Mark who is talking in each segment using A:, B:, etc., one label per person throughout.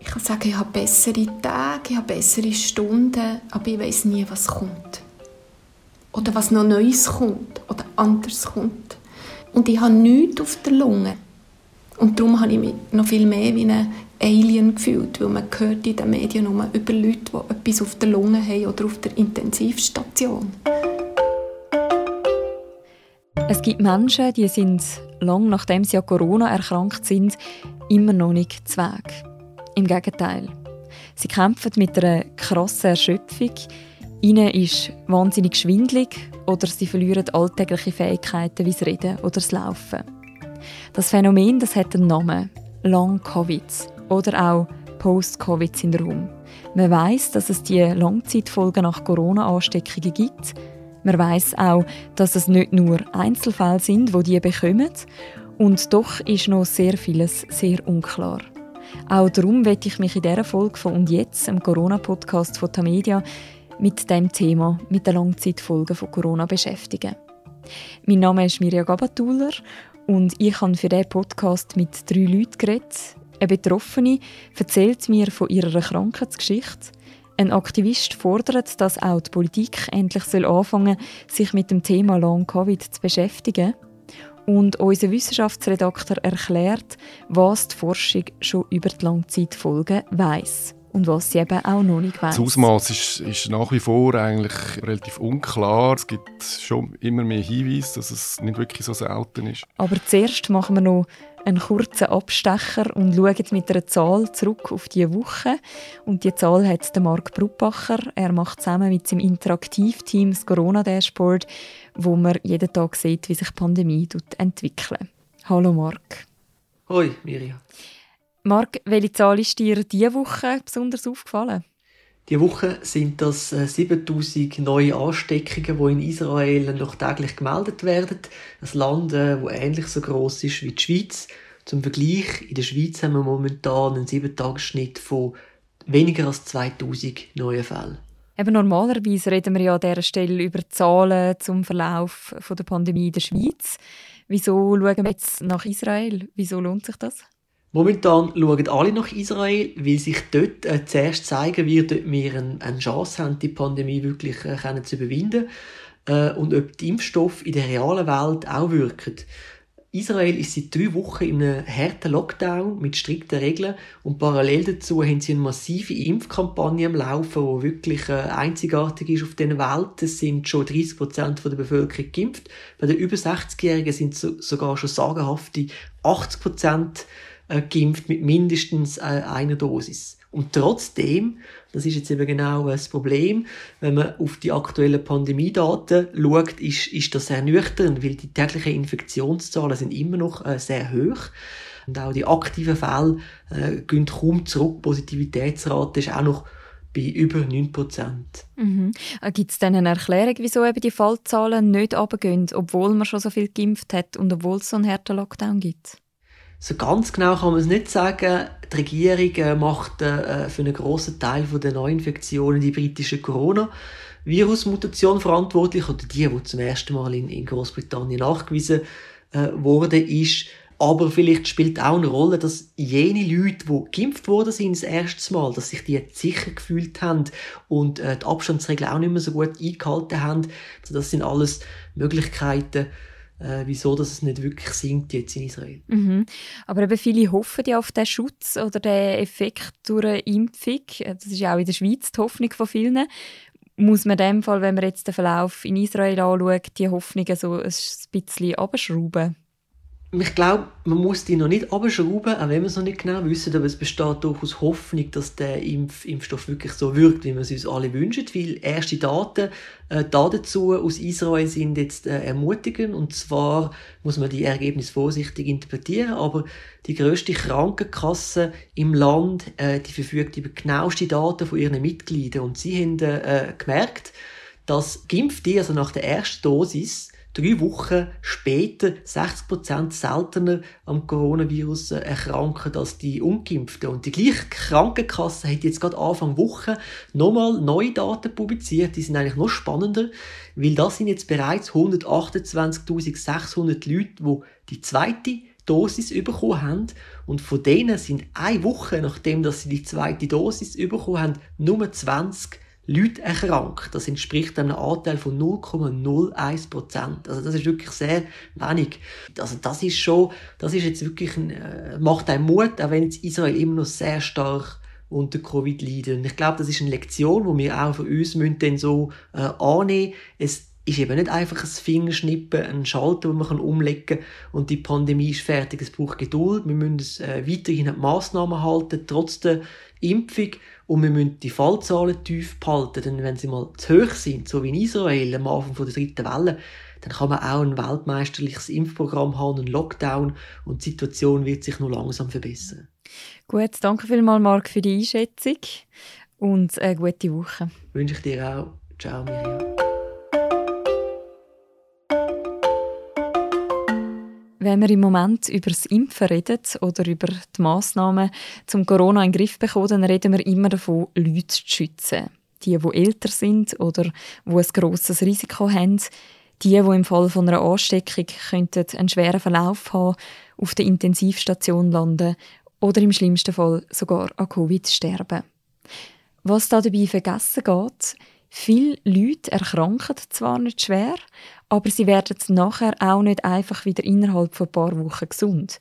A: Ich kann sagen, ich habe bessere Tage, ich habe bessere Stunden, aber ich weiß nie, was kommt. Oder was noch Neues kommt oder anders kommt. Und ich habe nichts auf der Lunge. Und darum habe ich mich noch viel mehr wie ein Alien gefühlt, weil man hört in den Medien nur über Leute, die etwas auf der Lunge haben oder auf der Intensivstation.
B: Es gibt Menschen, die sind lang nachdem sie an Corona erkrankt sind, immer noch nicht zu Weg. Im Gegenteil. Sie kämpfen mit einer krassen Erschöpfung. Ihnen ist wahnsinnig schwindlig oder sie verlieren alltägliche Fähigkeiten wie das Reden oder das Laufen. Das Phänomen das hat einen Namen: Long-Covid oder auch Post-Covid-Syndrom. Man weiß, dass es die Langzeitfolgen nach Corona-Ansteckungen gibt. Man weiß auch, dass es nicht nur Einzelfälle sind, wo die bekommen. Und doch ist noch sehr vieles sehr unklar. Auch darum werde ich mich in dieser Folge von «Und jetzt», im Corona-Podcast von Tamedia, mit dem Thema, mit den Langzeitfolgen von Corona beschäftigen. Mein Name ist Mirja Gabatuller und ich habe für diesen Podcast mit drei Leuten geredet. Eine Betroffene erzählt mir von ihrer Krankheitsgeschichte. Ein Aktivist fordert, dass auch die Politik endlich anfangen soll, sich mit dem Thema Long Covid zu beschäftigen. Und unser Wissenschaftsredakteur erklärt, was die Forschung schon über die Langzeitfolgen weiss und was sie eben auch noch nicht weiss.
C: Das Ausmaß ist, ist, nach wie vor eigentlich relativ unklar. Es gibt schon immer mehr Hinweise, dass es nicht wirklich so selten ist.
B: Aber zuerst machen wir noch einen kurzen Abstecher und schauen mit einer Zahl zurück auf diese Woche. Und die Zahl hat der Marc Bruppacher. Er macht zusammen mit seinem Interaktivteam das Corona-Dashboard, wo man jeden Tag sieht, wie sich die Pandemie entwickelt. Hallo Marc.
D: Hoi Mirja.
B: Marc, welche Zahl ist dir diese Woche besonders aufgefallen?
D: Diese Woche sind das 7000 äh, neue Ansteckungen, die in Israel noch täglich gemeldet werden. Ein Land, das äh, ähnlich so groß ist wie die Schweiz. Zum Vergleich, in der Schweiz haben wir momentan einen 7-Tages-Schnitt von weniger als 2000 neuen Fällen.
B: Eben normalerweise reden wir ja an dieser Stelle über Zahlen zum Verlauf der Pandemie in der Schweiz. Wieso schauen wir jetzt nach Israel? Wieso lohnt sich das?
D: Momentan schauen alle nach Israel, weil sich dort äh, zuerst zeigen wird, ob wir eine, eine Chance haben, die Pandemie wirklich äh, können zu überwinden äh, und ob die Impfstoffe in der realen Welt auch wirken. Israel ist seit drei Wochen in einem harten Lockdown mit strikten Regeln und parallel dazu haben sie eine massive Impfkampagne am Laufen, die wirklich äh, einzigartig ist auf dieser Welt. Es sind schon 30 Prozent der Bevölkerung geimpft. Bei den über 60-Jährigen sind es sogar schon sagenhafte 80 Prozent äh, geimpft mit mindestens äh, einer Dosis. Und trotzdem, das ist jetzt eben genau das Problem, wenn man auf die aktuellen Pandemiedaten schaut, ist, ist das sehr nüchtern, weil die täglichen Infektionszahlen sind immer noch äh, sehr hoch. Und auch die aktiven Fälle äh, gehen kaum zurück. Positivitätsrate ist auch noch bei über 9%.
B: Mhm. Äh, Gibt es denn eine Erklärung, wieso eben die Fallzahlen nicht runtergehen, obwohl man schon so viel geimpft hat und obwohl es so einen harten Lockdown gibt?
D: So ganz genau kann man es nicht sagen. Die Regierung äh, macht äh, für einen grossen Teil der Neuinfektionen die britische Corona-Virus-Mutation verantwortlich, oder die, die zum ersten Mal in, Großbritannien nachgewiesen äh, wurde, ist. Aber vielleicht spielt auch eine Rolle, dass jene Leute, die geimpft worden sind das erste Mal, dass sich die sicher gefühlt haben und äh, die Abstandsregeln auch nicht mehr so gut eingehalten haben. Das sind alles Möglichkeiten, äh, wieso dass es nicht wirklich sinkt jetzt in Israel.
B: Mhm. Aber eben viele hoffen ja auf den Schutz oder den Effekt durch eine Impfung. Das ist ja auch in der Schweiz die Hoffnung von vielen. Muss man in dem Fall, wenn man jetzt den Verlauf in Israel anschaut, die Hoffnungen so ein bisschen abschrauben?
D: Ich glaube, man muss die noch nicht abschrauben, auch wenn wir es noch nicht genau wissen, aber es besteht durchaus Hoffnung, dass der Impf Impfstoff wirklich so wirkt, wie wir es uns alle wünschen, weil erste Daten äh, dazu aus Israel sind jetzt äh, ermutigend. Und zwar muss man die Ergebnisse vorsichtig interpretieren, aber die größte Krankenkasse im Land, äh, die verfügt über genaueste Daten von ihren Mitgliedern. Und sie haben äh, gemerkt, dass Geimpfte, also nach der ersten Dosis, drei Wochen später 60% seltener am Coronavirus erkranken als die Ungeimpften. Und die gleiche Krankenkasse hat jetzt gerade Anfang Woche nochmal neue Daten publiziert. Die sind eigentlich noch spannender, weil das sind jetzt bereits 128.600 Leute, die die zweite Dosis bekommen haben. Und von denen sind eine Woche, nachdem dass sie die zweite Dosis bekommen haben, nur 20 Leute erkrankt. Das entspricht einem Anteil von 0,01 Prozent. Also das ist wirklich sehr wenig. Also das ist schon, das ist jetzt wirklich ein, äh, macht einen Mut, auch wenn Israel immer noch sehr stark unter Covid leidet. Und ich glaube, das ist eine Lektion, die wir auch von uns müssen dann so äh, annehmen. Es ist eben nicht einfach ein Fingerschnippen, ein Schalter, den man umlegen kann und die Pandemie ist fertig. Es braucht Geduld. Wir müssen es, äh, weiterhin an die Massnahmen halten, trotz der Impfung. Und wir müssen die Fallzahlen tief behalten, denn wenn sie mal zu hoch sind, so wie in Israel am Anfang der dritten Welle, dann kann man auch ein weltmeisterliches Impfprogramm haben, einen Lockdown und die Situation wird sich nur langsam verbessern.
B: Gut, danke vielmals, Marc, für die Einschätzung und eine gute Woche.
D: Wünsche ich dir auch. Ciao, Miriam.
B: Wenn wir im Moment über das Impfen reden oder über die Massnahmen zum Corona in den Griff bekommen, dann reden wir immer davon, Leute zu schützen. Die, die älter sind oder die ein grosses Risiko haben. Die, die im Fall von einer Ansteckung könnten einen schweren Verlauf haben, auf der Intensivstation landen oder im schlimmsten Fall sogar an Covid sterben. Was da dabei vergessen geht, viele Leute erkranken zwar nicht schwer, aber sie werden nachher auch nicht einfach wieder innerhalb von ein paar Wochen gesund.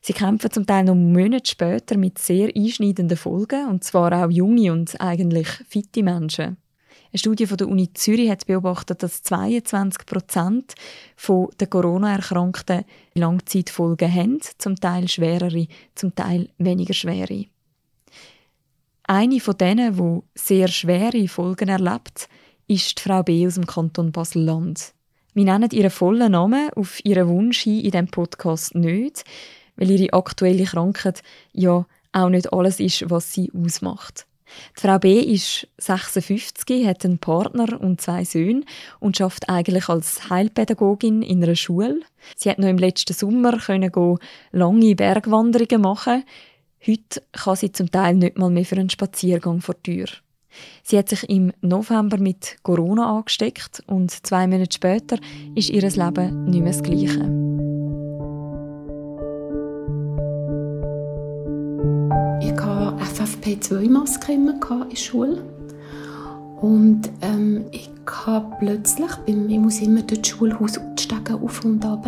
B: Sie kämpfen zum Teil noch Monate später mit sehr einschneidenden Folgen, und zwar auch junge und eigentlich fitte Menschen. Eine Studie von der Uni Zürich hat beobachtet, dass 22 Prozent der Corona-Erkrankten Langzeitfolgen haben, zum Teil schwerere, zum Teil weniger schwere. Eine von denen, die sehr schwere Folgen erlebt, ist die Frau B. aus dem Kanton Basel-Land. Wir nennen ihren vollen Namen auf ihren Wunsch hin in diesem Podcast nicht, weil ihre aktuelle Krankheit ja auch nicht alles ist, was sie ausmacht. Die Frau B. ist 56, hat einen Partner und zwei Söhne und schafft eigentlich als Heilpädagogin in einer Schule. Sie hat noch im letzten Sommer können lange Bergwanderungen machen. Heute kann sie zum Teil nicht mal mehr für einen Spaziergang vor die Tür. Sie hat sich im November mit Corona angesteckt und zwei Monate später ist ihr Leben nicht mehr das gleiche.
A: Ich hatte FFP2-Maske in der Schule. Und ähm, ich habe plötzlich, ich muss immer durch das Schulhaus steigen, auf und ab,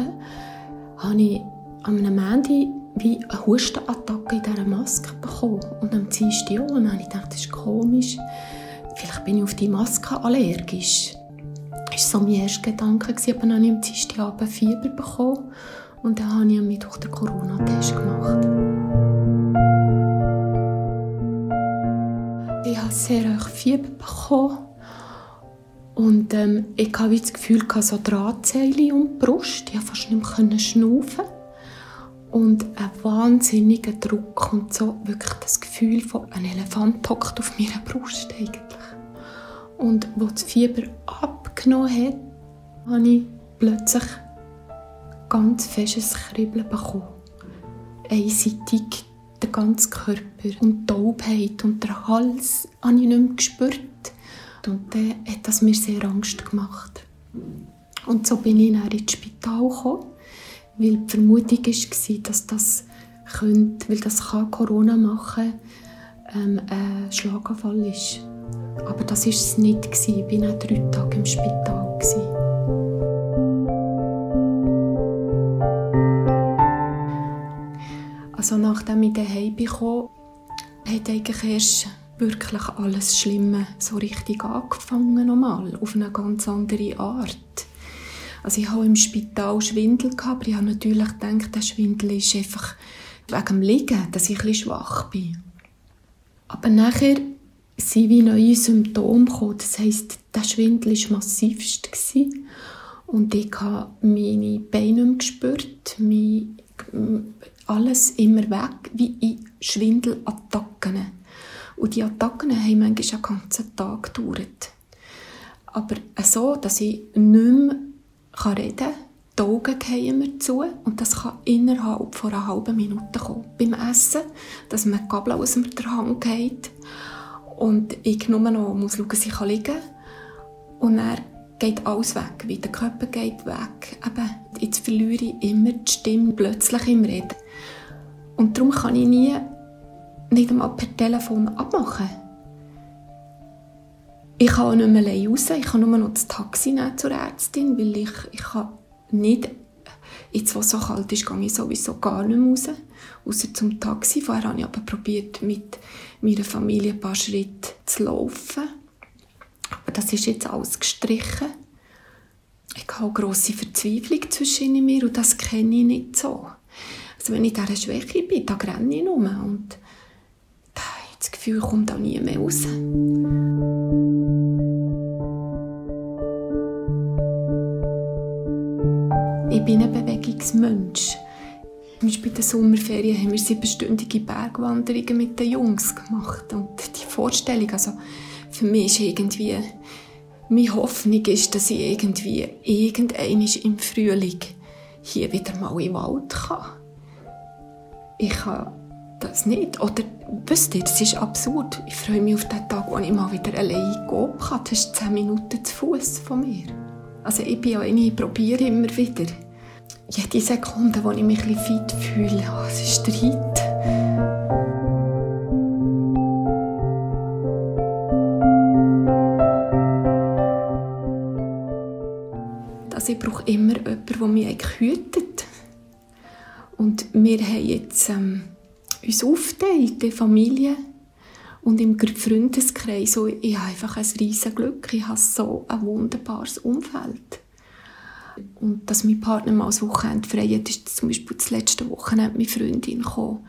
A: habe ich an einem Montag wie eine Hustenattacke in dieser Maske bekommen. Und am Dienstag auch. Und dann habe ich gedacht, das ist komisch. Vielleicht bin ich auf die Maske allergisch. Das war so mein erster Gedanke. Aber dann habe ich am Dienstagabend Fieber bekommen. Und dann habe ich am Mittwoch den Corona-Test gemacht. Ich habe sehr hoch Fieber bekommen. Und ähm, ich hatte das Gefühl, so Drahtseile um die Brust. Ich konnte fast nicht mehr schnaufen und ein wahnsinniger Druck und so wirklich das Gefühl von ein Elefant hockt auf meiner Brust eigentlich. Und wo das Fieber abgenommen hat, habe ich plötzlich ganz festes Kribbeln bekommen. Einseitig der ganze Körper und die Taubheit und der Hals habe ich nicht mehr gespürt. Und dann hat das mir sehr Angst gemacht. Und so bin ich dann ins Spital gekommen weil die Vermutung war, dass das könnte, weil das kann Corona machen ähm, ein Schlaganfall ist. Aber das war es nicht. Ich war auch drei Tage im Spital. Also nachdem ich daheim kam, hat eigentlich erst wirklich alles Schlimme so richtig angefangen nochmal, auf eine ganz andere Art. Also ich hatte im Spital Schwindel, aber ich habe natürlich gedacht, der Schwindel ist einfach wegen dem Liegen, dass ich etwas schwach bin. Aber nachher sind wie neue Symptome gekommen. Das heisst, der Schwindel war massivst. Und ich habe meine Beine nicht gespürt, mein, alles immer weg, wie in Schwindelattacken. Und die Attacken haben manchmal einen ganzen Tag gedauert. Aber so, dass ich nicht mehr kann reden die Augen gehen mir zu und das kann innerhalb von einer halben Minute kommen. Beim Essen, dass mir die Gabel aus der Hand geht und ich nur noch muss schauen, dass ich liegen kann. Und dann geht alles weg, wie der Körper geht weg. Eben, jetzt verliere ich immer die Stimme plötzlich im Reden. Und darum kann ich nie, nicht einmal per Telefon abmachen. Ich kann nicht mehr allein raus, ich kann nur noch das Taxi nehmen zur Ärztin, weil ich, ich kann nicht, jetzt wo es so kalt ist, gehe ich sowieso gar nicht mehr raus, außer zum Taxi. Vorher habe ich aber probiert, mit meiner Familie ein paar Schritte zu laufen. Aber das ist jetzt alles gestrichen. Ich habe eine grosse Verzweiflung zwischen mir und das kenne ich nicht so. Also wenn ich in dieser Schwäche bin, dann renne ich nur und das Gefühl kommt auch nie mehr raus. Bin ein Bewegungsmensch. Zum Beispiel in den Sommerferien haben wir siebenstündige Bergwanderungen mit den Jungs gemacht. Und die Vorstellung, also für mich ist irgendwie, meine Hoffnung ist, dass ich irgendwie irgendwann im Frühling hier wieder mal den Wald kann. Ich kann das nicht. Oder, wisst ihr, das ist absurd. Ich freue mich auf den Tag, wo ich mal wieder allein gehen kann. Das ist zehn Minuten zu Fuß von mir. Also ich bin ja ich probiere immer wieder jede Sekunde, wo ich mich ein fit fühle, oh, es ist Streit. Also ich brauche immer jemanden, der mich hütet. Und wir haben jetzt ähm, uns aufgeteilt, die Familie und im Freundeskreis. Und ich habe einfach ein riesiges Glück. Ich habe so ein wunderbares Umfeld. Und dass mein Partner mal das Wochenende frei hat, ist zum Beispiel das letzte Wochenende meine Freundin gekommen.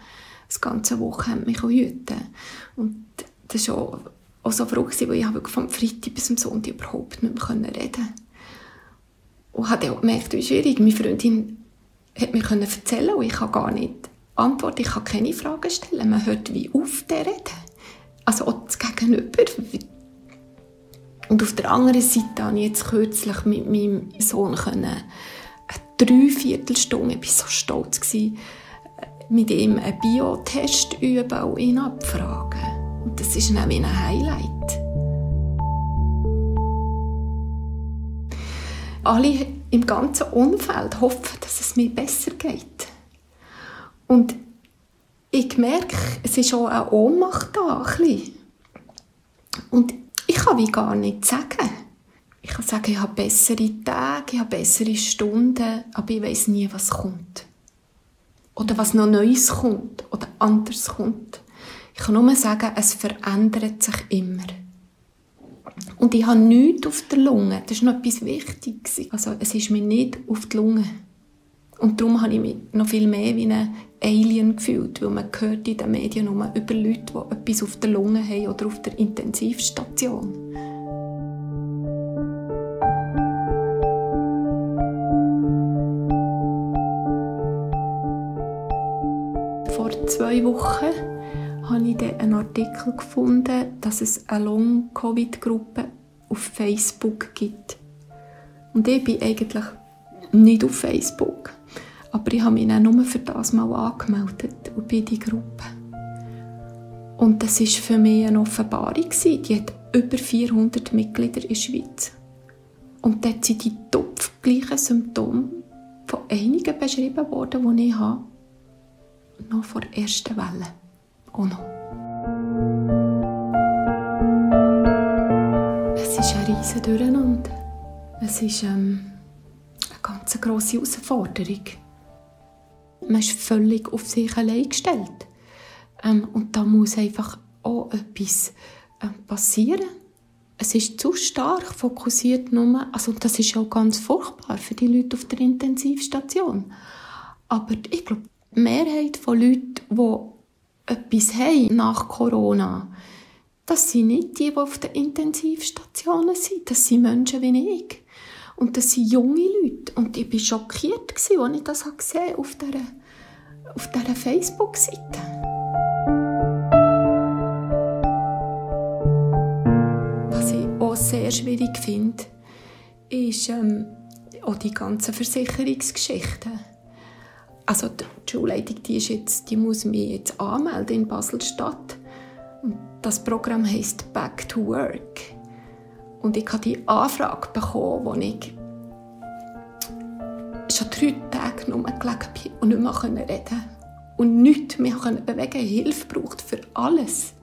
A: Das ganze Wochenende mich hüten. Und das war auch, auch so verrückt, weil ich wirklich vom Freitag bis zum Sonntag überhaupt nicht mehr reden konnte. Und habe auch gemerkt, wie schwierig. Meine Freundin hat mir erzählen und ich kann gar nicht antworten, ich kann keine Fragen stellen. Man hört wie auf, der reden. Also auch das Gegenüber, und auf der anderen Seite habe ich jetzt kürzlich mit meinem Sohn eine Dreiviertelstunde, ich war so stolz, gewesen, mit ihm einen Biotest üben und ihn abfragen. Und das ist nämlich ein Highlight. Alle im ganzen Umfeld hoffen, dass es mir besser geht. Und ich merke, es ist auch eine Ohnmacht da. Ein Und ich kann wie gar nicht sagen. Ich kann sagen, ich habe bessere Tage, ich habe bessere Stunden, aber ich weiß nie, was kommt. Oder was noch Neues kommt oder anders kommt. Ich kann nur sagen, es verändert sich immer. Und ich habe nichts auf der Lunge. Das ist noch etwas Wichtiges. Also, es ist mir nicht auf die Lunge. Und darum habe ich mich noch viel mehr wie ein Alien gefühlt, weil man hört in den Medien nur über Leute, die etwas auf der Lunge haben oder auf der Intensivstation. Vor zwei Wochen habe ich einen Artikel gefunden, dass es eine Long-Covid-Gruppe auf Facebook gibt. Und ich bin eigentlich nicht auf Facebook. Aber ich habe mich dann nur für das mal angemeldet und bin in die Gruppe. Und das war für mich eine Offenbarung. Die hat über 400 Mitglieder in der Schweiz. Und dort sind die topfgleichen Symptome von einigen beschrieben worden, die ich habe. Noch vor der ersten Welle. Auch noch. Es ist ein riesen Durcheinander. Es ist ähm, eine ganz grosse Herausforderung man ist völlig auf sich allein gestellt. Ähm, und da muss einfach auch etwas äh, passieren. Es ist zu stark fokussiert nur, also das ist auch ganz furchtbar für die Leute auf der Intensivstation. Aber ich glaube, die Mehrheit von Leuten, die etwas haben nach Corona, das sind nicht die, die auf den Intensivstationen sind. Das sind Menschen wie ich. Und das sind junge Leute. Und ich war schockiert, als ich das gesehen auf dieser, auf dieser Facebook-Seite. Was ich auch sehr schwierig finde, ist ähm, auch die ganzen Versicherungsgeschichten. Also die Schulleitung, die, ist jetzt, die muss mich jetzt anmelden in Basel-Stadt. das Programm heißt Back to Work. Und ich habe die Anfrage bekommen, wo ich schon drei Tage nur gelegen bin und nicht mehr reden konnte. Und nichts mehr bewegen Hilfe braucht für alles.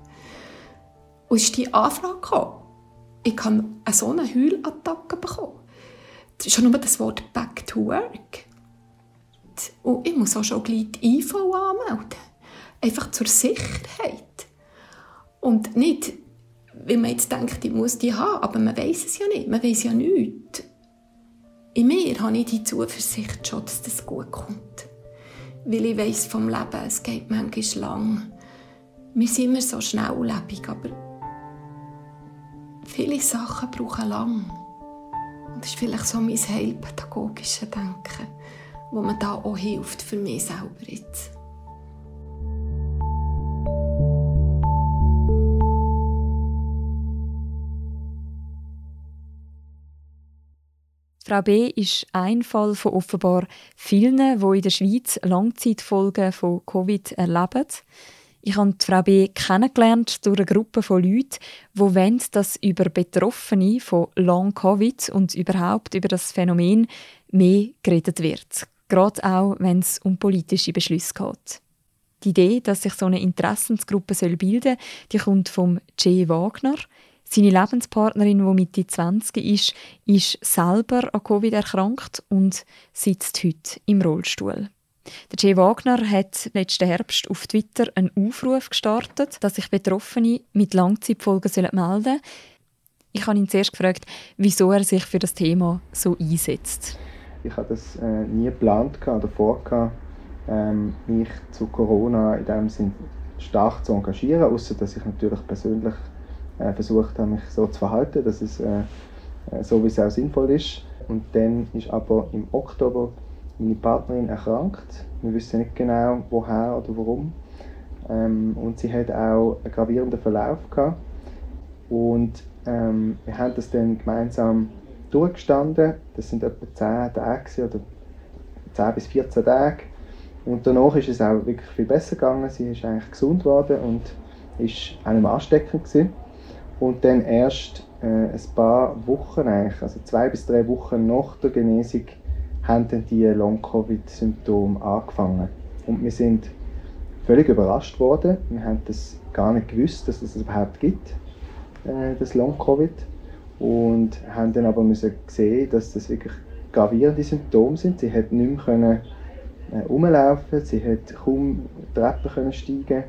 A: Und ist die Anfrage gekommen. Ich habe so eine Heulattacke bekommen. Schon nur das Wort «back to work». Und ich muss auch schon gleich die IV anmelden. Einfach zur Sicherheit. Und nicht, weil man jetzt denkt, ich muss die haben, aber man weiß es ja nicht. Man weiß ja nichts. In mir habe ich die Zuversicht schon, dass das gut kommt. Weil ich weiß vom Leben, es geht manchmal lang. Wir sind immer so schnelllebig, aber viele Sachen brauchen lang. Und das ist vielleicht so mein heilpädagogisches Denken, wo mir da auch hilft für mich selber jetzt.
B: Frau B. ist ein Fall von offenbar vielen, die in der Schweiz Langzeitfolgen von Covid erleben. Ich habe Frau B. kennengelernt durch eine Gruppe von Leuten, die wollen, dass über Betroffene von Long-Covid und überhaupt über das Phänomen mehr geredet wird. Gerade auch, wenn es um politische Beschlüsse geht. Die Idee, dass sich so eine Interessensgruppe bilden soll, die kommt vom Jay Wagner. Seine Lebenspartnerin, die Mitte 20 ist, ist selber an Covid erkrankt und sitzt heute im Rollstuhl. Der Jay Wagner hat letzten Herbst auf Twitter einen Aufruf gestartet, dass sich Betroffene mit Langzeitfolgen melden sollen. Ich habe ihn zuerst gefragt, wieso er sich für das Thema so einsetzt.
E: Ich habe das äh, nie geplant oder vor, ähm, mich zu Corona in dem Sinn stark zu engagieren, außer dass ich natürlich persönlich äh, versucht habe, mich so zu verhalten, dass es äh, äh, so wie es auch sinnvoll ist. Und dann ist aber im Oktober meine Partnerin erkrankt. Wir wissen nicht genau, woher oder warum. Ähm, und sie hat auch einen gravierenden Verlauf gehabt. Und ähm, wir haben das dann gemeinsam durchgestanden. Das sind etwa 10 Tage oder 10 bis 14 Tage. Und danach ist es auch wirklich viel besser gegangen. Sie ist eigentlich gesund geworden und ist auch nicht mehr ansteckend gewesen. Und dann erst äh, ein paar Wochen, eigentlich, also zwei bis drei Wochen nach der Genesung, haben dann die Long-Covid-Symptome angefangen. Und wir sind völlig überrascht worden. Wir haben das gar nicht gewusst, dass es das überhaupt gibt, äh, das Long-Covid. Und haben dann aber müssen sehen, dass das wirklich gravierende Symptome sind. Sie hat nicht mehr können, äh, rumlaufen, sie hat kaum Treppen können steigen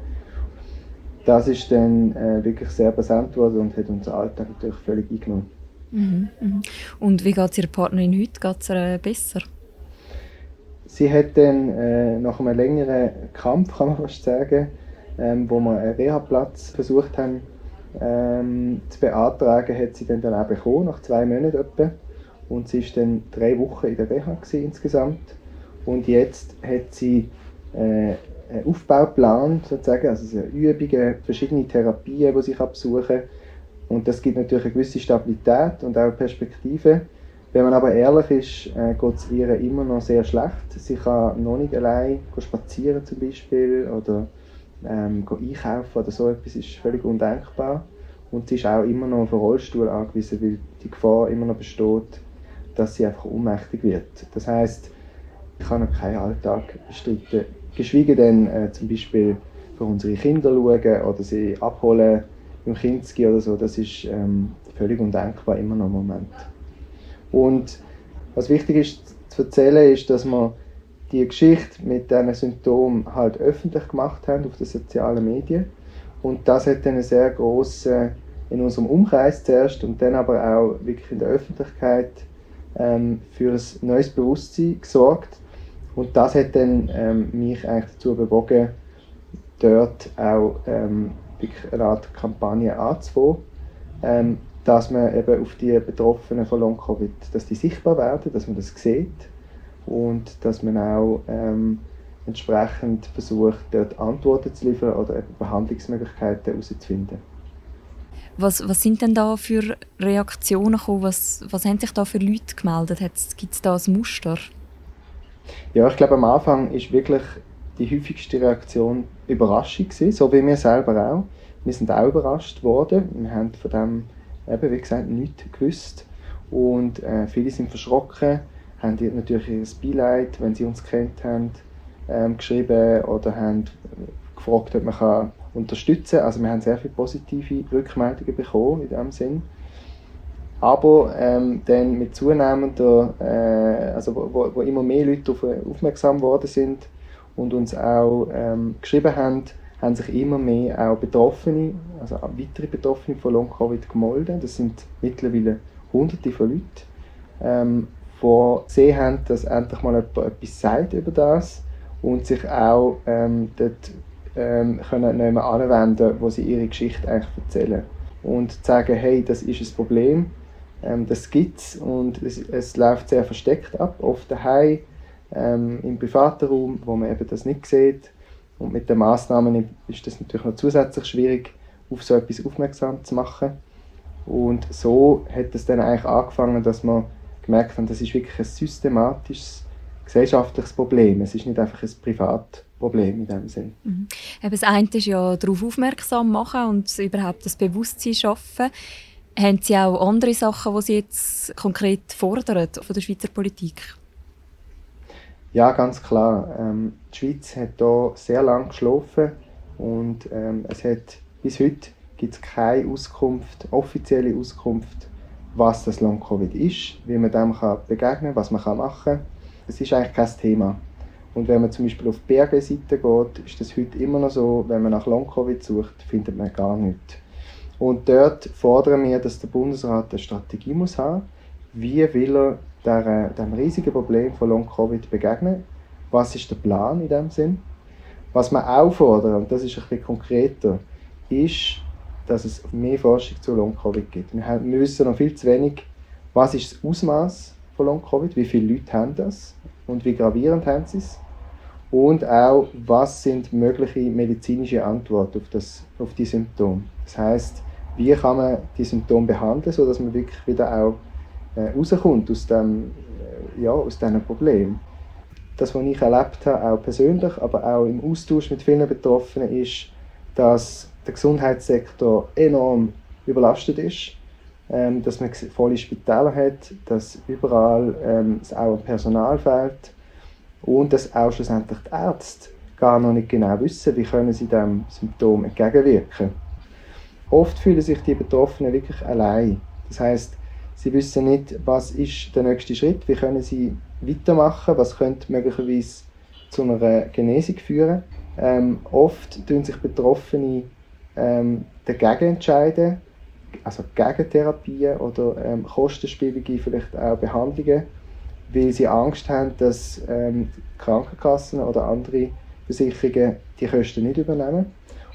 E: das ist dann äh, wirklich sehr präsent geworden und hat unseren Alltag natürlich völlig eingenommen.
B: Mhm, mhm. Und wie geht es Ihrer Partnerin heute? Geht es ihr besser?
E: Sie hat dann äh, nach einem längeren Kampf, kann man fast sagen, ähm, wo wir einen Reha-Platz versucht haben ähm, zu beantragen, hat sie dann, dann auch bekommen, nach zwei Monaten etwa. Und sie war dann drei Wochen in der Reha insgesamt. Und jetzt hat sie äh, Aufbauplan sozusagen, also Übungen, verschiedene Therapien, die sie besuchen kann. Und das gibt natürlich eine gewisse Stabilität und auch Perspektive. Wenn man aber ehrlich ist, äh, geht es ihr immer noch sehr schlecht. Sie kann noch nicht allein spazieren zum Beispiel oder ähm, einkaufen oder so etwas ist völlig undenkbar. Und sie ist auch immer noch auf einen Rollstuhl angewiesen, weil die Gefahr immer noch besteht, dass sie einfach ohnmächtig wird. Das heißt, ich kann noch keinen Alltag bestreiten Geschweige denn äh, zum Beispiel für unsere Kinder schauen oder sie abholen im Kinski oder so, das ist ähm, völlig undenkbar immer noch im Moment. Und was wichtig ist zu erzählen, ist, dass wir die Geschichte mit diesen Symptomen halt öffentlich gemacht haben auf den sozialen Medien. Und das hat dann sehr große in unserem Umkreis zuerst und dann aber auch wirklich in der Öffentlichkeit ähm, für ein neues Bewusstsein gesorgt, und das hat dann ähm, mich eigentlich dazu bewogen, dort auch ähm, eine Art anzufangen, ähm, dass man eben auf die Betroffenen von Long-Covid, dass die sichtbar werden, dass man das sieht und dass man auch ähm, entsprechend versucht, dort Antworten zu liefern oder eben Behandlungsmöglichkeiten herauszufinden.
B: Was, was sind denn da für Reaktionen gekommen? Was, was haben sich da für Leute gemeldet? Gibt es da ein Muster?
E: Ja, ich glaube, am Anfang ist wirklich die häufigste Reaktion Überraschung gewesen, so wie wir selber auch. Wir sind auch überrascht worden. Wir haben von dem eben, wie gesagt, nichts gewusst. Und äh, viele sind verschrocken, haben natürlich ihr Beileid, wenn sie uns kennt haben, ähm, geschrieben oder haben gefragt, ob man kann unterstützen kann. Also wir haben sehr viele positive Rückmeldungen bekommen in diesem Sinn. Aber ähm, dann mit zunehmender, äh, also wo, wo, immer mehr Leute auf, aufmerksam geworden sind und uns auch ähm, geschrieben haben, haben sich immer mehr auch Betroffene, also auch weitere Betroffene von Long-Covid gemeldet. Das sind mittlerweile hunderte von Leuten, ähm, die gesehen haben, dass endlich mal jemand etwas sagt über das und sich auch ähm, dort ähm, können nicht mehr anwenden, wo sie ihre Geschichte eigentlich erzählen. Und sagen, hey, das ist ein Problem, ähm, das gibt es und es, läuft sehr versteckt ab, oft daheim, ähm, im privaten Raum, wo man eben das nicht sieht. Und mit den Massnahmen ist das natürlich noch zusätzlich schwierig, auf so etwas aufmerksam zu machen. Und so hat es dann eigentlich angefangen, dass man gemerkt hat, das ist wirklich ein systematisches gesellschaftliches Problem. Es ist nicht einfach ein Privatproblem in dem Sinn.
B: Mhm. Das eine ist ja darauf aufmerksam machen und überhaupt das Bewusstsein schaffen. Haben Sie auch andere Sachen, die Sie jetzt konkret fordern von der Schweizer Politik?
E: Ja, ganz klar. Ähm, die Schweiz hat hier sehr lange geschlafen und ähm, es hat bis heute gibt es keine Auskunft, offizielle Auskunft, was das Long-Covid ist, wie man dem kann begegnen kann, was man kann machen kann. Es ist eigentlich kein Thema. Und wenn man zum Beispiel auf die BRG-Seite geht, ist das heute immer noch so, wenn man nach Long-Covid sucht, findet man gar nichts. Und dort fordern wir, dass der Bundesrat eine Strategie muss haben wie will er der, dem riesigen Problem von Long-Covid begegnen. Was ist der Plan in dem Sinn? Was wir auch fordern, und das ist ein bisschen konkreter, ist, dass es mehr Forschung zu Long-Covid gibt. Wir, wissen noch viel zu wenig, was ist das Ausmaß von Long-Covid, wie viele Leute haben das und wie gravierend haben sie es. Und auch, was sind mögliche medizinische Antworten auf, das, auf die Symptome. Das heißt, wie kann man die Symptome behandeln, sodass man wirklich wieder auch äh, rauskommt aus dem, äh, ja, aus diesem Problem. Das, was ich erlebt habe, auch persönlich, aber auch im Austausch mit vielen Betroffenen, ist, dass der Gesundheitssektor enorm überlastet ist, ähm, dass man volle Spitäler hat, dass überall ähm, es auch Personal fehlt und dass auch schlussendlich die Ärzte gar noch nicht genau wissen, wie können sie diesem Symptom entgegenwirken. Oft fühlen sich die Betroffenen wirklich allein. Das heißt, sie wissen nicht, was ist der nächste Schritt, wie können sie weitermachen, was könnte möglicherweise zu einer Genesung führen. Ähm, oft tun sich Betroffene ähm, dagegen entscheiden, also gegen Therapien oder ähm, kostenspielige vielleicht auch Behandlungen, weil sie Angst haben, dass ähm, Krankenkassen oder andere Versicherungen die Kosten nicht übernehmen.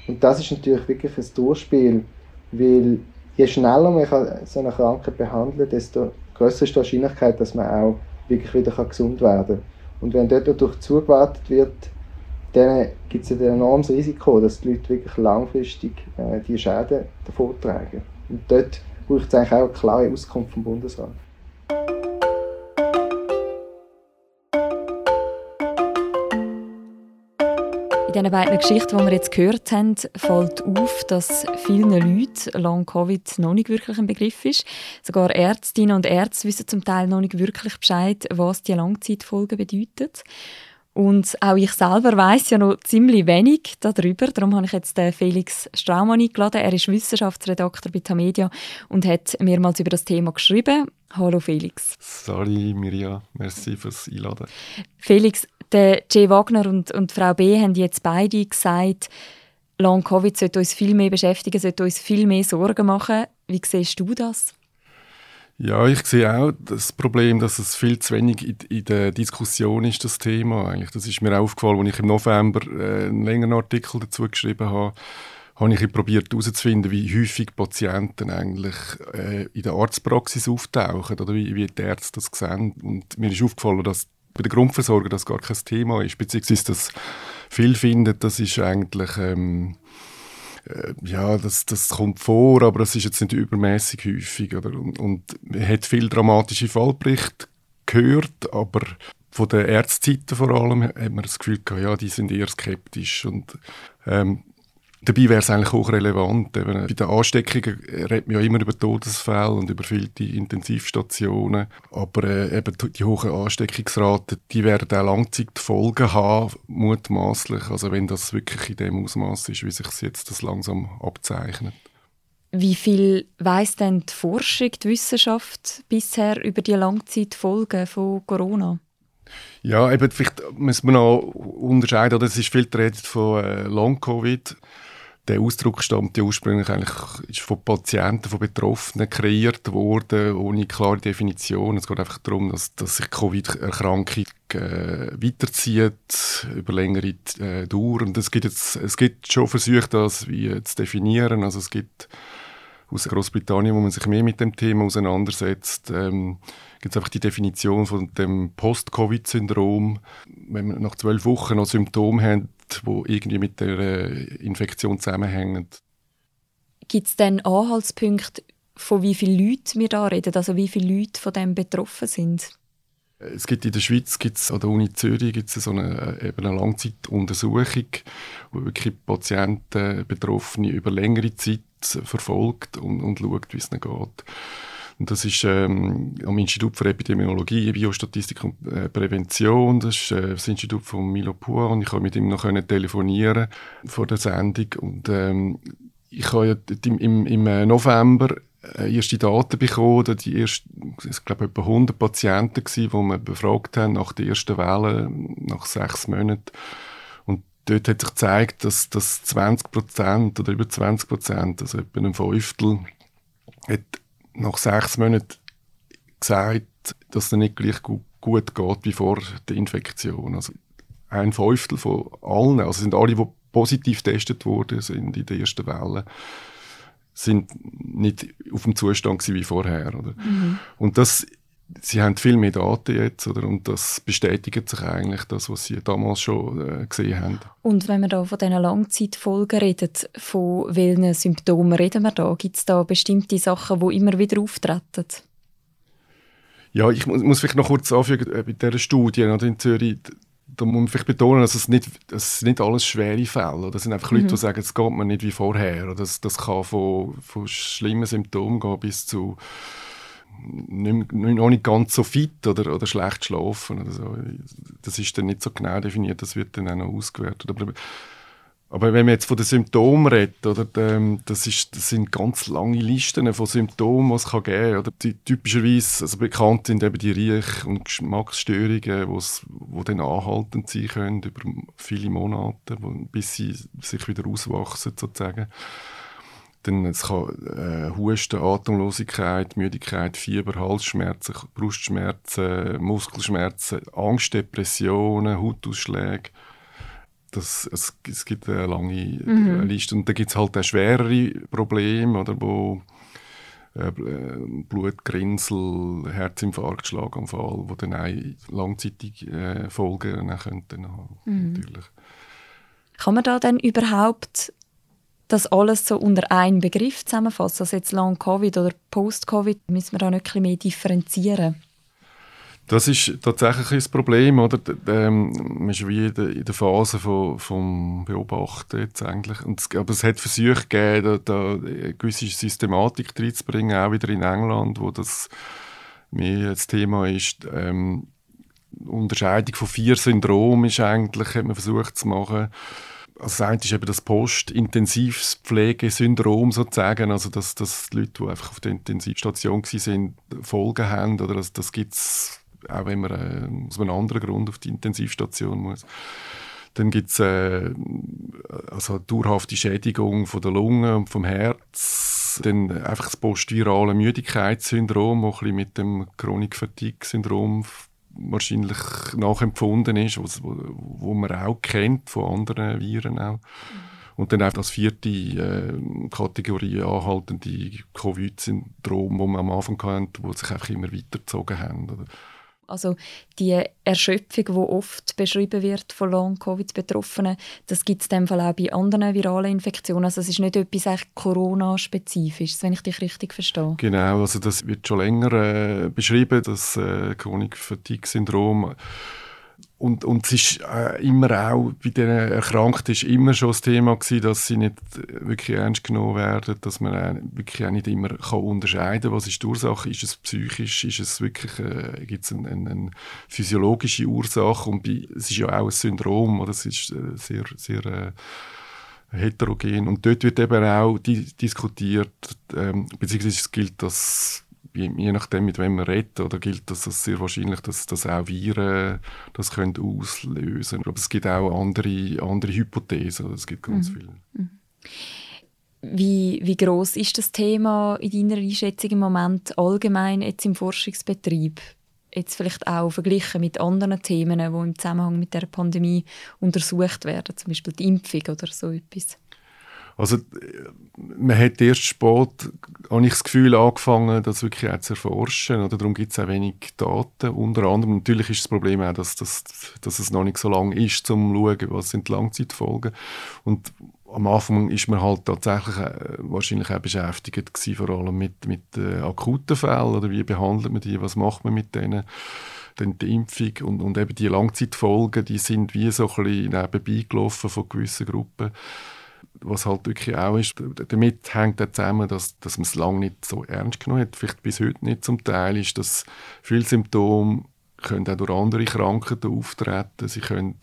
E: Und das ist natürlich wirklich ein Durchspiel, weil je schneller man so eine Krankheit behandeln kann, desto größer ist die Wahrscheinlichkeit, dass man auch wirklich wieder gesund werden kann. Und wenn dort dadurch zugewartet wird, dann gibt es ein enormes Risiko, dass die Leute wirklich langfristig äh, die Schäden davon tragen. Und dort braucht es eigentlich auch eine klare Auskunft vom Bundesrat.
B: In diesen beiden Geschichten, die wir jetzt gehört haben, fällt auf, dass vielen Leuten Long-Covid noch nicht wirklich ein Begriff ist. Sogar Ärztinnen und Ärzte wissen zum Teil noch nicht wirklich Bescheid, was die Langzeitfolgen bedeuten. Und auch ich selber weiß ja noch ziemlich wenig darüber. Darum habe ich jetzt den Felix Straumann eingeladen. Er ist Wissenschaftsredakteur bei Tamedia und hat mehrmals über das Thema geschrieben. Hallo Felix.
C: Salut Mirja, merci fürs Einladen.
B: Felix, der Jay Wagner und, und Frau B haben jetzt beide gesagt, Long Covid sollte uns viel mehr beschäftigen, sollte uns viel mehr Sorgen machen. Wie siehst du das?
C: Ja, ich sehe auch das Problem, dass es viel zu wenig in, in der Diskussion ist, das Thema. Eigentlich. Das ist mir aufgefallen, als ich im November äh, einen längeren Artikel dazu geschrieben habe habe ich probiert herauszufinden, wie häufig Patienten eigentlich äh, in der Arztpraxis auftauchen oder wie, wie die Ärzte das sehen. Und mir ist aufgefallen, dass bei der Grundversorgung das gar kein Thema ist, beziehungsweise dass viele finden, das ist eigentlich ähm, äh, ja, das, das kommt vor, aber es ist jetzt nicht übermäßig häufig. Oder? Und, und man hat viele dramatische Fallberichte gehört, aber von den Ärztzeiten vor allem hat man das Gefühl gehabt, ja, die sind eher skeptisch. Und ähm, Dabei wäre es eigentlich hochrelevant. Eben, bei den Ansteckungen redet man ja immer über Todesfälle und über viele Intensivstationen. Aber äh, eben die hohen Ansteckungsraten, die werden auch Langzeitfolgen haben, mutmaßlich. Also wenn das wirklich in dem Ausmaß ist, wie sich jetzt das langsam abzeichnet.
B: Wie viel weiß denn die Forschung, die Wissenschaft bisher über die Langzeitfolgen von Corona?
C: Ja, eben, vielleicht müssen wir noch unterscheiden, oder es ist viel geredet von äh, Long-Covid. Der Ausdruck stammt ja ursprünglich eigentlich ist von Patienten, von Betroffenen kreiert worden, ohne klare Definition. Es geht einfach darum, dass, dass sich Covid-Erkrankung äh, weiterzieht über längere äh, Dauer. Und es gibt, jetzt, es gibt schon Versuche, das wie zu definieren. Also es gibt aus Großbritannien, wo man sich mehr mit dem Thema auseinandersetzt, ähm, gibt es einfach die Definition von dem Post-Covid-Syndrom. Wenn man nach zwölf Wochen noch Symptome hat, die irgendwie mit der äh, Infektion zusammenhängen.
B: Gibt es denn Anhaltspunkte, von wie vielen Leuten wir da reden, also wie viele Leute von dem betroffen sind?
C: Es gibt in der Schweiz, gibt's, an der Uni Zürich, gibt es so eine, äh, eben eine Langzeituntersuchung, wo wirklich Patienten, Betroffene über längere Zeit verfolgt und, und schaut, wie es ihnen geht. Und das ist ähm, am Institut für Epidemiologie, Biostatistik und äh, Prävention. Das ist äh, das Institut von Milo Pur und ich konnte mit ihm noch telefonieren vor der Sendung. Und ähm, ich habe ja im, im, äh, November äh, erste Daten bekommen, die erst, ich glaube, etwa 100 Patienten gewesen, die wir befragt haben nach der ersten Welle, nach sechs Monaten. Und dort hat sich gezeigt, dass, dass 20 Prozent oder über 20 Prozent, also etwa ein Fünftel, hat nach sechs Monaten gesagt, dass es nicht gleich gut, gut geht wie vor der Infektion. Also ein Fünftel von allen, also sind alle, die positiv getestet wurden sind in der ersten Welle, sind nicht auf dem Zustand wie vorher. Oder? Mhm. Und das, sie haben viel mehr Daten jetzt, oder? und das bestätigt sich eigentlich, das, was sie damals schon äh, gesehen haben.
B: Und wenn wir da von diesen Langzeitfolgen reden, von welchen Symptomen reden wir da? Gibt es da bestimmte Sachen, die immer wieder auftreten?
C: Ja, ich muss, vielleicht noch kurz anfügen, äh, bei dieser Studie oder in Zürich, da muss man vielleicht betonen, dass es nicht, dass nicht alles schwere Fälle Das sind einfach Leute, mhm. die sagen, es geht mir nicht wie vorher. Das, das kann von, von schlimmen Symptomen gehen bis zu nicht, noch nicht ganz so fit oder, oder schlecht schlafen oder so. Das ist dann nicht so genau definiert, das wird dann auch noch ausgewertet. Aber, aber wenn man jetzt von den Symptomen redet, oder, ähm, das, ist, das sind ganz lange Listen von Symptomen, die es kann geben kann. Oder die, typischerweise also bekannt sind eben die Riech- und Geschmacksstörungen, die dann anhaltend sein können über viele Monate, bis sie sich wieder auswachsen sozusagen. Dann es kann äh, Husten, Atemlosigkeit, Müdigkeit, Fieber, Halsschmerzen, Brustschmerzen, Muskelschmerzen, Angst, Depressionen, Hautausschläge. Das, es, es gibt eine lange mhm. Liste. Und dann gibt es halt auch schwerere Probleme, oder, wo äh, Blutgrinsel, Herzinfarkt, Schlaganfall, die dann auch langzeitige äh, Folgen haben könnten. Mhm. Natürlich.
B: Kann man da denn überhaupt das alles so unter einen Begriff zusammenfassen? Also jetzt Long-Covid oder Post-Covid, müssen wir da nicht ein mehr differenzieren?
C: Das ist tatsächlich ein Problem, oder? Ähm, man ist wie in der, Phase von, vom Beobachten jetzt eigentlich. Aber es hat Versuche gegeben, da eine gewisse Systematik reinzubringen, auch wieder in England, wo das mehr das Thema ist. Ähm, Unterscheidung von vier Syndromen ist eigentlich, hat man versucht zu machen also das eine ist eben das Post-Intensivpflegesyndrom sozusagen, also dass, dass die Leute, die einfach auf der Intensivstation waren, Folgen haben, oder das, das gibt es auch wenn man äh, aus einem anderen Grund auf die Intensivstation muss. Dann gibt es äh, also dauerhafte Schädigung von der Lunge und vom Herz. Dann einfach das postvirale Müdigkeitssyndrom, das ein mit dem Chronic Fatigue Syndrom wahrscheinlich nachempfunden ist, wo, wo man auch kennt von anderen Viren auch. Und dann auch als vierte äh, Kategorie anhaltende Covid-Syndrom, wo man am Anfang hatten, wo sich einfach immer weitergezogen haben. Oder?
B: Also die Erschöpfung, die oft beschrieben wird von Long-Covid-Betroffenen, das gibt es in dem Fall auch bei anderen viralen Infektionen. Also es ist nicht etwas Corona-spezifisches, wenn ich dich richtig verstehe.
C: Genau, also das wird schon länger äh, beschrieben, das äh, Chronic Fatigue-Syndrom. Und, und es ist äh, immer auch, bei den Erkrankten ist immer schon das Thema gewesen, dass sie nicht wirklich ernst genommen werden, dass man äh, wirklich auch nicht immer kann unterscheiden kann, was ist die Ursache, ist es psychisch, ist es wirklich, äh, gibt es eine, eine, eine, physiologische Ursache? Und bei, es ist ja auch ein Syndrom, oder? Es ist äh, sehr, sehr äh, heterogen. Und dort wird eben auch die, diskutiert, ähm, beziehungsweise es gilt, dass je, je nachdem, mit wem man redet, oder gilt das als sehr wahrscheinlich, dass, dass auch Viren das können auslösen können. Aber es gibt auch andere, andere Hypothesen. Es gibt ganz mhm. viele. Mhm.
B: Wie, wie groß ist das Thema in deiner Einschätzung im Moment allgemein jetzt im Forschungsbetrieb? Jetzt vielleicht auch verglichen mit anderen Themen, die im Zusammenhang mit der Pandemie untersucht werden, zum Beispiel die Impfung oder so etwas.
C: Also man hat erst spät, habe ich das Gefühl, angefangen, das wirklich auch zu erforschen. Oder darum gibt es auch wenig Daten. Unter anderem natürlich ist das Problem auch, dass, dass, dass es noch nicht so lange ist, um zu schauen, was sind die Langzeitfolgen. Und am Anfang ist man halt tatsächlich äh, wahrscheinlich auch beschäftigt gewesen, vor allem mit, mit äh, akuten Fällen oder wie behandelt man die, was macht man mit denen dann die Impfung und, und eben die Langzeitfolgen, die sind wie so ein bisschen nebenbei gelaufen von gewissen Gruppen was halt wirklich auch ist, damit hängt auch zusammen, dass, dass man es lange nicht so ernst genommen hat, vielleicht bis heute nicht zum Teil, ist, dass viele Symptome können auch durch andere Krankheiten auftreten, sie können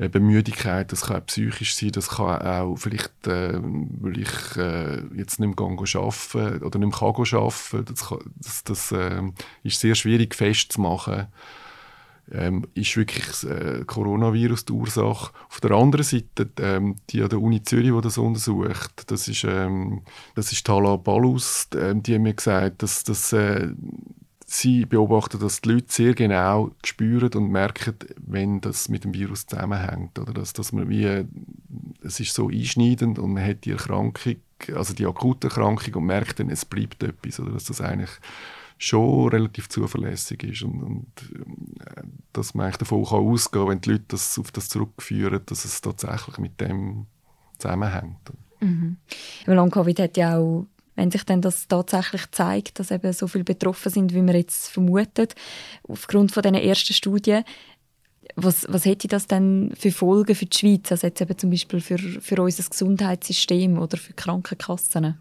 C: eben Müdigkeit, das kann auch psychisch sein, das kann auch vielleicht, äh, weil ich äh, jetzt nicht mehr arbeiten oder nicht mehr arbeiten. Das, kann, das, das äh, ist sehr schwierig festzumachen ähm, ist wirklich das äh, Coronavirus die Ursache. Auf der anderen Seite, ähm, die an der Uni Zürich, die das untersucht, das ist, ähm, das ist Tala Balus, ähm, die haben mir gesagt, dass, dass äh, sie beobachten, dass die Leute sehr genau spüren und merken, wenn das mit dem Virus zusammenhängt. Oder dass, dass man wie, es ist so einschneidend und man hat die Erkrankung, also die akute Erkrankung und merkt dann, es bleibt etwas. Oder dass das eigentlich schon relativ zuverlässig ist und, und äh, dass man davon kann ausgehen kann, wenn die Leute das auf das zurückführen, dass es tatsächlich mit dem zusammenhängt.
B: Mhm. Long-Covid hat ja auch wenn sich dann das tatsächlich zeigt, dass eben so viele betroffen sind, wie man jetzt vermutet, aufgrund von diesen ersten Studien, was, was hätte das denn für Folgen für die Schweiz, also jetzt eben zum Beispiel für, für unser Gesundheitssystem oder für die Krankenkassen?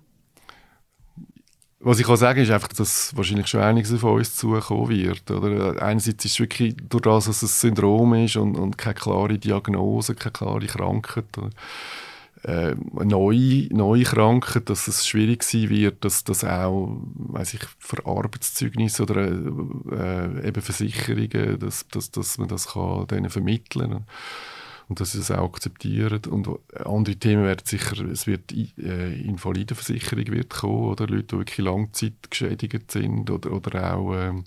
C: Was ich kann sagen ist einfach, dass wahrscheinlich schon einiges auf uns zukommen wird. Oder? Einerseits ist es wirklich durch das, dass es ein Syndrom ist und, und keine klare Diagnose, keine klare Krankheit. Äh, neue, neue Krankheit, dass es schwierig sein wird, dass das auch, weiß ich, für Arbeitszeugnisse oder äh, eben Versicherungen, dass, dass, dass man das kann denen vermitteln kann und dass sie das auch akzeptieren. Und andere Themen werden sicher, es wird äh, Invalidenversicherung wird kommen, oder Leute, die wirklich langzeitgeschädigt sind oder, oder auch ähm,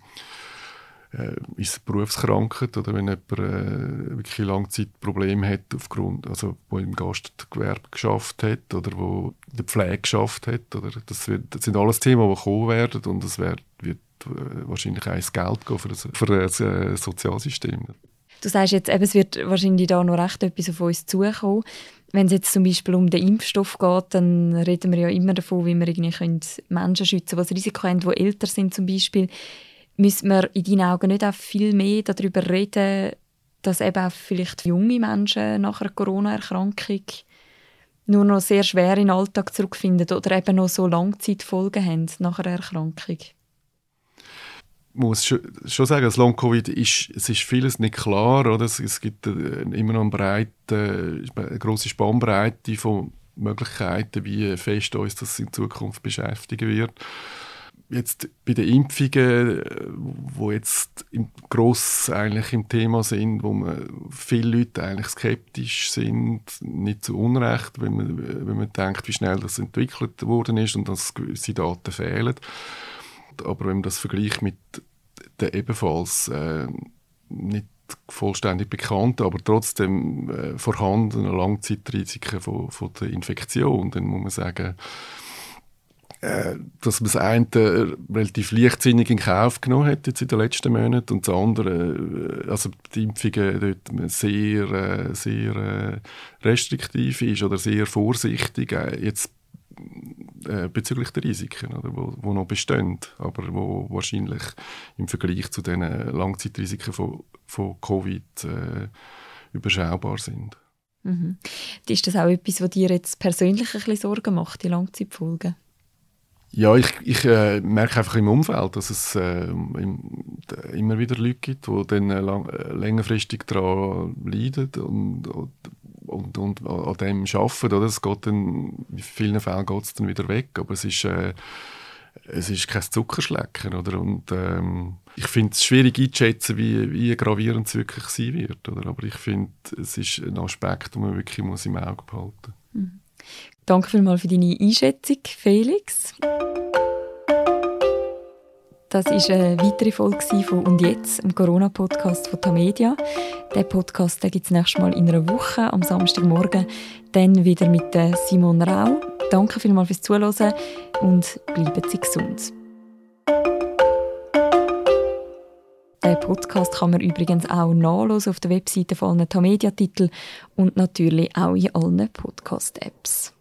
C: äh, ist Berufskrankheit oder wenn jemand äh, wirklich Langzeitprobleme hat aufgrund, also wo im Gastgewerbe geschafft hat oder wo in der Pflege geschafft hat, oder das, wird, das sind alles Themen, die kommen werden und es wird, wird äh, wahrscheinlich auch Geld gehen für das, für das äh, Sozialsystem.
B: Du sagst jetzt, eben, es wird wahrscheinlich da noch recht etwas auf uns zukommen. Wenn es jetzt zum Beispiel um den Impfstoff geht, dann reden wir ja immer davon, wie wir irgendwie Menschen schützen können, die Risiko haben, die älter sind zum Beispiel. Müssen wir in deinen Augen nicht auch viel mehr darüber reden, dass eben auch vielleicht junge Menschen nach einer Corona-Erkrankung nur noch sehr schwer in den Alltag zurückfinden oder eben noch so Langzeitfolgen haben nach einer Erkrankung?
C: Muss schon sagen, das Long-Covid ist, es ist vieles nicht klar. Oder? Es, es gibt äh, immer noch eine, breite, eine grosse Spannbreite von Möglichkeiten, wie fest uns das in Zukunft beschäftigen wird. Jetzt bei den Impfungen, wo jetzt im gross eigentlich im Thema sind, wo man, viele Leute eigentlich skeptisch sind, nicht zu Unrecht, wenn man, wenn man denkt, wie schnell das entwickelt worden ist und dass gewisse Daten fehlen. Aber wenn man das vergleicht mit den ebenfalls äh, nicht vollständig bekannten, aber trotzdem äh, vorhandenen Langzeitrisiken von, von der Infektion, dann muss man sagen, äh, dass man das eine relativ leichtsinnig in Kauf genommen hat jetzt in den letzten Monaten und das andere, äh, also die Impfungen dort sehr, äh, sehr restriktiv ist oder sehr vorsichtig. jetzt äh, bezüglich der Risiken, oder, wo, wo noch bestehen, aber wo wahrscheinlich im Vergleich zu den Langzeitrisiken von, von Covid äh, überschaubar sind.
B: Mhm. Ist das auch etwas, was dir jetzt persönlich ein bisschen Sorgen macht, die Langzeitfolgen?
C: Ja, ich, ich äh, merke einfach im Umfeld, dass es äh, im, immer wieder Leute gibt, die dann äh, lang, äh, längerfristig daran leiden und, und, und, und an dem arbeiten. Oder? Es geht dann, in vielen Fällen geht es dann wieder weg, aber es ist, äh, es ist kein Zuckerschlecken. Oder? Und, ähm, ich finde es schwierig einzuschätzen, wie, wie gravierend es wirklich sein wird. Oder? Aber ich finde, es ist ein Aspekt, den man wirklich muss im Auge behalten muss.
B: Mhm. Danke vielmals für deine Einschätzung, Felix. Das war eine weitere Folge von «Und jetzt?», im Corona-Podcast von Tamedia. Der Podcast gibt es nächstes Mal in einer Woche, am Samstagmorgen, dann wieder mit Simon Rau. Danke vielmals fürs Zuhören und bleiben Sie gesund. Den Podcast kann man übrigens auch nachlesen auf der Webseite von allen Tamedia-Titeln und natürlich auch in allen Podcast-Apps.